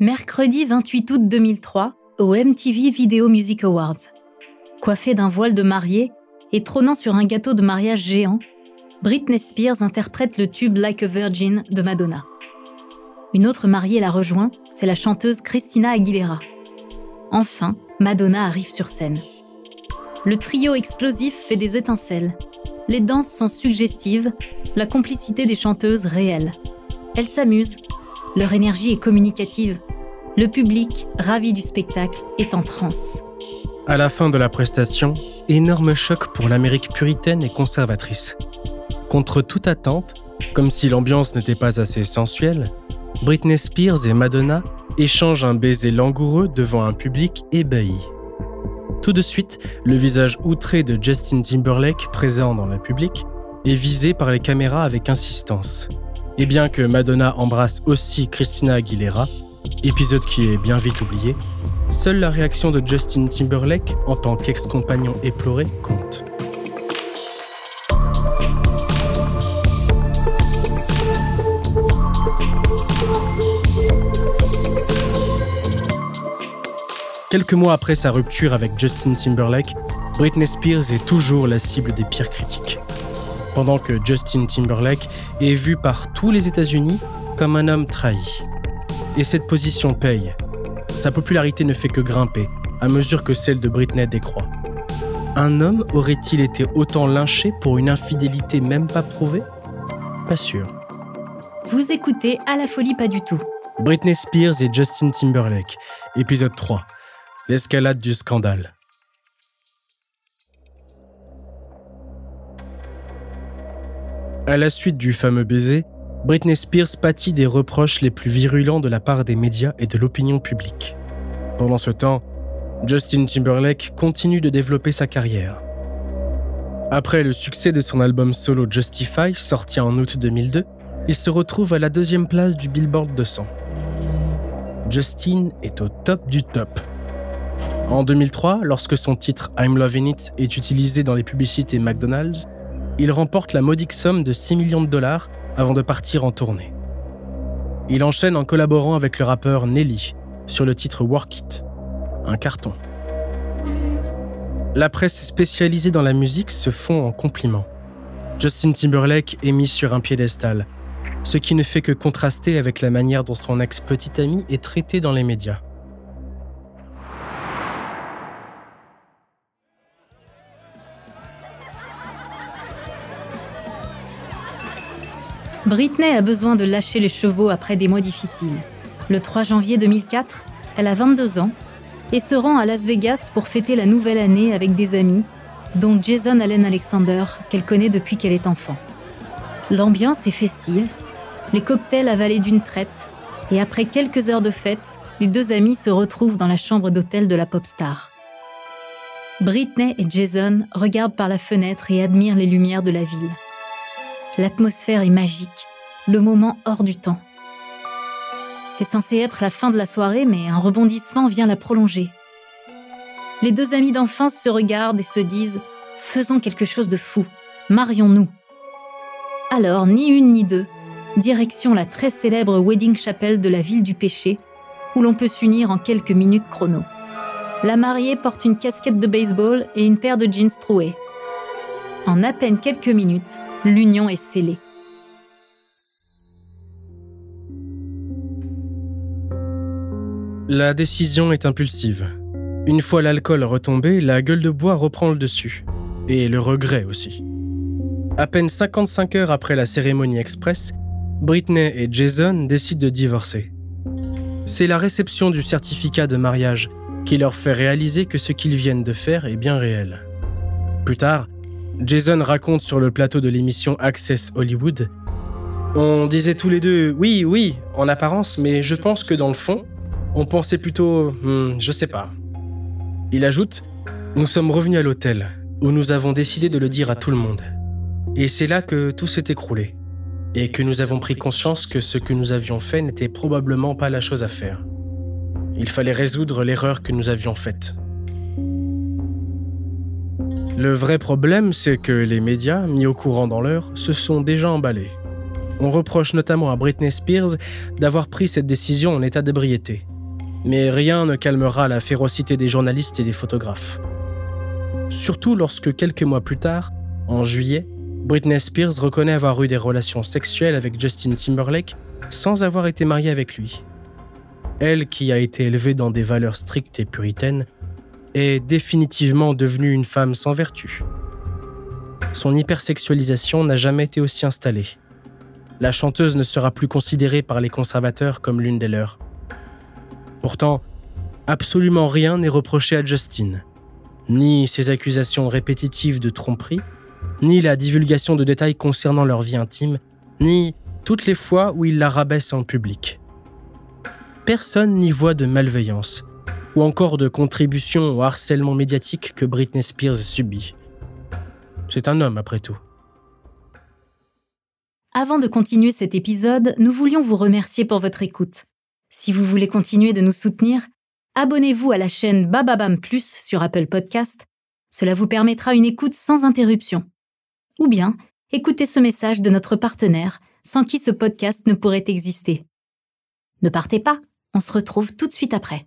Mercredi 28 août 2003, au MTV Video Music Awards. Coiffée d'un voile de mariée et trônant sur un gâteau de mariage géant, Britney Spears interprète le tube Like a Virgin de Madonna. Une autre mariée la rejoint, c'est la chanteuse Christina Aguilera. Enfin, Madonna arrive sur scène. Le trio explosif fait des étincelles. Les danses sont suggestives, la complicité des chanteuses réelle. Elles s'amusent, leur énergie est communicative. Le public, ravi du spectacle, est en transe. À la fin de la prestation, énorme choc pour l'Amérique puritaine et conservatrice. Contre toute attente, comme si l'ambiance n'était pas assez sensuelle, Britney Spears et Madonna échangent un baiser langoureux devant un public ébahi. Tout de suite, le visage outré de Justin Timberlake, présent dans le public, est visé par les caméras avec insistance. Et bien que Madonna embrasse aussi Christina Aguilera, épisode qui est bien vite oublié, seule la réaction de Justin Timberlake en tant qu'ex-compagnon éploré compte. Quelques mois après sa rupture avec Justin Timberlake, Britney Spears est toujours la cible des pires critiques. Pendant que Justin Timberlake est vu par tous les États-Unis comme un homme trahi. Et cette position paye. Sa popularité ne fait que grimper à mesure que celle de Britney décroît. Un homme aurait-il été autant lynché pour une infidélité même pas prouvée? Pas sûr. Vous écoutez À la folie pas du tout. Britney Spears et Justin Timberlake, épisode 3. L'escalade du scandale. À la suite du fameux baiser, Britney Spears pâtit des reproches les plus virulents de la part des médias et de l'opinion publique. Pendant ce temps, Justin Timberlake continue de développer sa carrière. Après le succès de son album solo Justify, sorti en août 2002, il se retrouve à la deuxième place du Billboard 200. Justin est au top du top. En 2003, lorsque son titre I'm Loving It est utilisé dans les publicités McDonald's, il remporte la modique somme de 6 millions de dollars avant de partir en tournée. Il enchaîne en collaborant avec le rappeur Nelly sur le titre Work It, un carton. La presse spécialisée dans la musique se fond en compliments. Justin Timberlake est mis sur un piédestal, ce qui ne fait que contraster avec la manière dont son ex-petite amie est traitée dans les médias. Britney a besoin de lâcher les chevaux après des mois difficiles. Le 3 janvier 2004, elle a 22 ans et se rend à Las Vegas pour fêter la nouvelle année avec des amis, dont Jason Allen Alexander, qu'elle connaît depuis qu'elle est enfant. L'ambiance est festive, les cocktails avalés d'une traite, et après quelques heures de fête, les deux amis se retrouvent dans la chambre d'hôtel de la pop star. Britney et Jason regardent par la fenêtre et admirent les lumières de la ville. L'atmosphère est magique, le moment hors du temps. C'est censé être la fin de la soirée, mais un rebondissement vient la prolonger. Les deux amis d'enfance se regardent et se disent ⁇ Faisons quelque chose de fou, marions-nous ⁇ Alors, ni une ni deux, direction la très célèbre Wedding Chapel de la ville du péché, où l'on peut s'unir en quelques minutes chrono. La mariée porte une casquette de baseball et une paire de jeans troués. En à peine quelques minutes, l'union est scellée. La décision est impulsive. Une fois l'alcool retombé, la gueule de bois reprend le dessus. Et le regret aussi. À peine 55 heures après la cérémonie express, Britney et Jason décident de divorcer. c'est la réception du certificat de mariage qui leur fait réaliser que ce qu'ils viennent de faire est bien réel. Plus tard, Jason raconte sur le plateau de l'émission Access Hollywood On disait tous les deux oui, oui, en apparence, mais je pense que dans le fond, on pensait plutôt hmm, je sais pas. Il ajoute Nous sommes revenus à l'hôtel, où nous avons décidé de le dire à tout le monde. Et c'est là que tout s'est écroulé, et que nous avons pris conscience que ce que nous avions fait n'était probablement pas la chose à faire. Il fallait résoudre l'erreur que nous avions faite. Le vrai problème, c'est que les médias, mis au courant dans l'heure, se sont déjà emballés. On reproche notamment à Britney Spears d'avoir pris cette décision en état d'ébriété. Mais rien ne calmera la férocité des journalistes et des photographes. Surtout lorsque quelques mois plus tard, en juillet, Britney Spears reconnaît avoir eu des relations sexuelles avec Justin Timberlake sans avoir été mariée avec lui. Elle, qui a été élevée dans des valeurs strictes et puritaines, est définitivement devenue une femme sans vertu. Son hypersexualisation n'a jamais été aussi installée. La chanteuse ne sera plus considérée par les conservateurs comme l'une des leurs. Pourtant, absolument rien n'est reproché à Justin. Ni ses accusations répétitives de tromperie, ni la divulgation de détails concernant leur vie intime, ni toutes les fois où il la rabaisse en public. Personne n'y voit de malveillance, ou encore de contribution au harcèlement médiatique que Britney Spears subit. C'est un homme après tout. Avant de continuer cet épisode, nous voulions vous remercier pour votre écoute. Si vous voulez continuer de nous soutenir, abonnez-vous à la chaîne Bababam Plus sur Apple Podcast. Cela vous permettra une écoute sans interruption. Ou bien, écoutez ce message de notre partenaire, sans qui ce podcast ne pourrait exister. Ne partez pas, on se retrouve tout de suite après.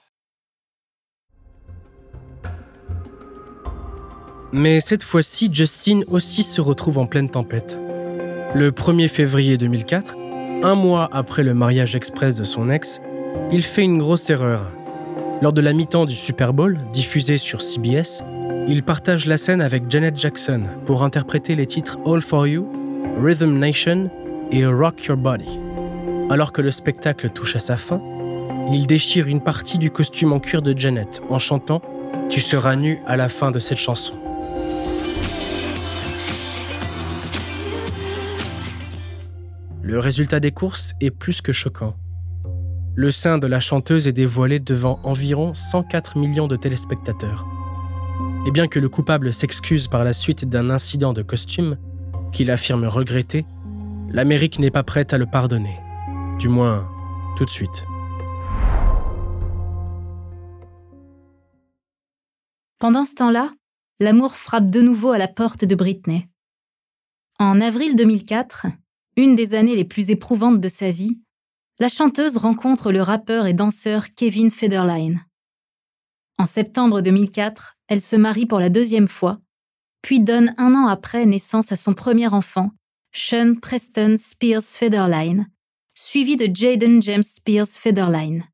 Mais cette fois-ci, Justin aussi se retrouve en pleine tempête. Le 1er février 2004, un mois après le mariage express de son ex, il fait une grosse erreur. Lors de la mi-temps du Super Bowl, diffusé sur CBS, il partage la scène avec Janet Jackson pour interpréter les titres All For You, Rhythm Nation et Rock Your Body. Alors que le spectacle touche à sa fin, il déchire une partie du costume en cuir de Janet en chantant Tu seras nu à la fin de cette chanson. Le résultat des courses est plus que choquant. Le sein de la chanteuse est dévoilé devant environ 104 millions de téléspectateurs. Et bien que le coupable s'excuse par la suite d'un incident de costume, qu'il affirme regretter, l'Amérique n'est pas prête à le pardonner. Du moins, tout de suite. Pendant ce temps-là, l'amour frappe de nouveau à la porte de Britney. En avril 2004, une des années les plus éprouvantes de sa vie, la chanteuse rencontre le rappeur et danseur Kevin Federline. En septembre 2004, elle se marie pour la deuxième fois, puis donne un an après naissance à son premier enfant, Sean Preston Spears Federline, suivi de Jaden James Spears Federline.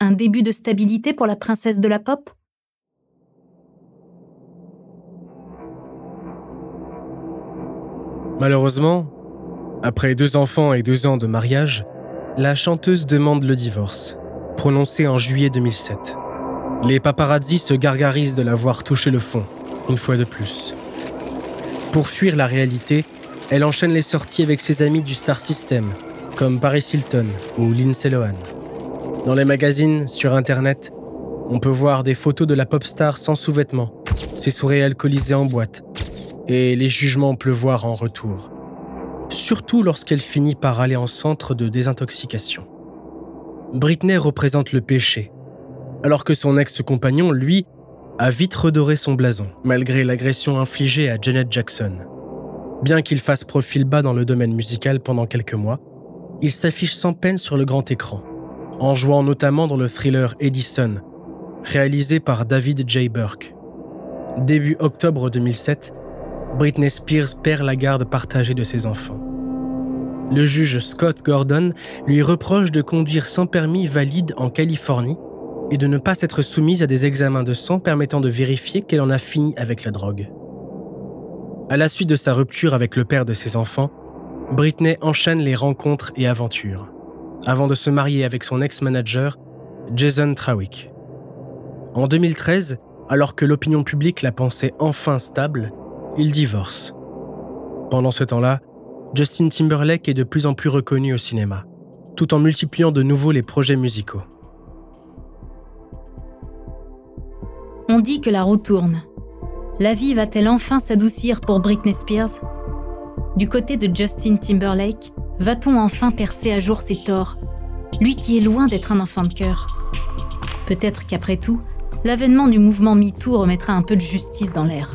Un début de stabilité pour la princesse de la pop? Malheureusement, après deux enfants et deux ans de mariage, la chanteuse demande le divorce, prononcé en juillet 2007. Les paparazzi se gargarisent de la voir toucher le fond, une fois de plus. Pour fuir la réalité, elle enchaîne les sorties avec ses amis du Star System, comme Paris Hilton ou Lindsay Lohan. Dans les magazines, sur Internet, on peut voir des photos de la pop star sans sous-vêtements, ses soirées alcoolisées en boîte, et les jugements pleuvoir en retour. Surtout lorsqu'elle finit par aller en centre de désintoxication. Britney représente le péché, alors que son ex-compagnon, lui, a vite redoré son blason, malgré l'agression infligée à Janet Jackson. Bien qu'il fasse profil bas dans le domaine musical pendant quelques mois, il s'affiche sans peine sur le grand écran, en jouant notamment dans le thriller Edison, réalisé par David J. Burke. Début octobre 2007, Britney Spears perd la garde partagée de ses enfants. Le juge Scott Gordon lui reproche de conduire sans permis valide en Californie et de ne pas s'être soumise à des examens de sang permettant de vérifier qu'elle en a fini avec la drogue. À la suite de sa rupture avec le père de ses enfants, Britney enchaîne les rencontres et aventures, avant de se marier avec son ex-manager, Jason Trawick. En 2013, alors que l'opinion publique la pensait enfin stable, ils divorcent. Pendant ce temps-là, Justin Timberlake est de plus en plus reconnu au cinéma, tout en multipliant de nouveau les projets musicaux. On dit que la roue tourne. La vie va-t-elle enfin s'adoucir pour Britney Spears? Du côté de Justin Timberlake, va-t-on enfin percer à jour ses torts? Lui qui est loin d'être un enfant de cœur. Peut-être qu'après tout, l'avènement du mouvement MeToo remettra un peu de justice dans l'air.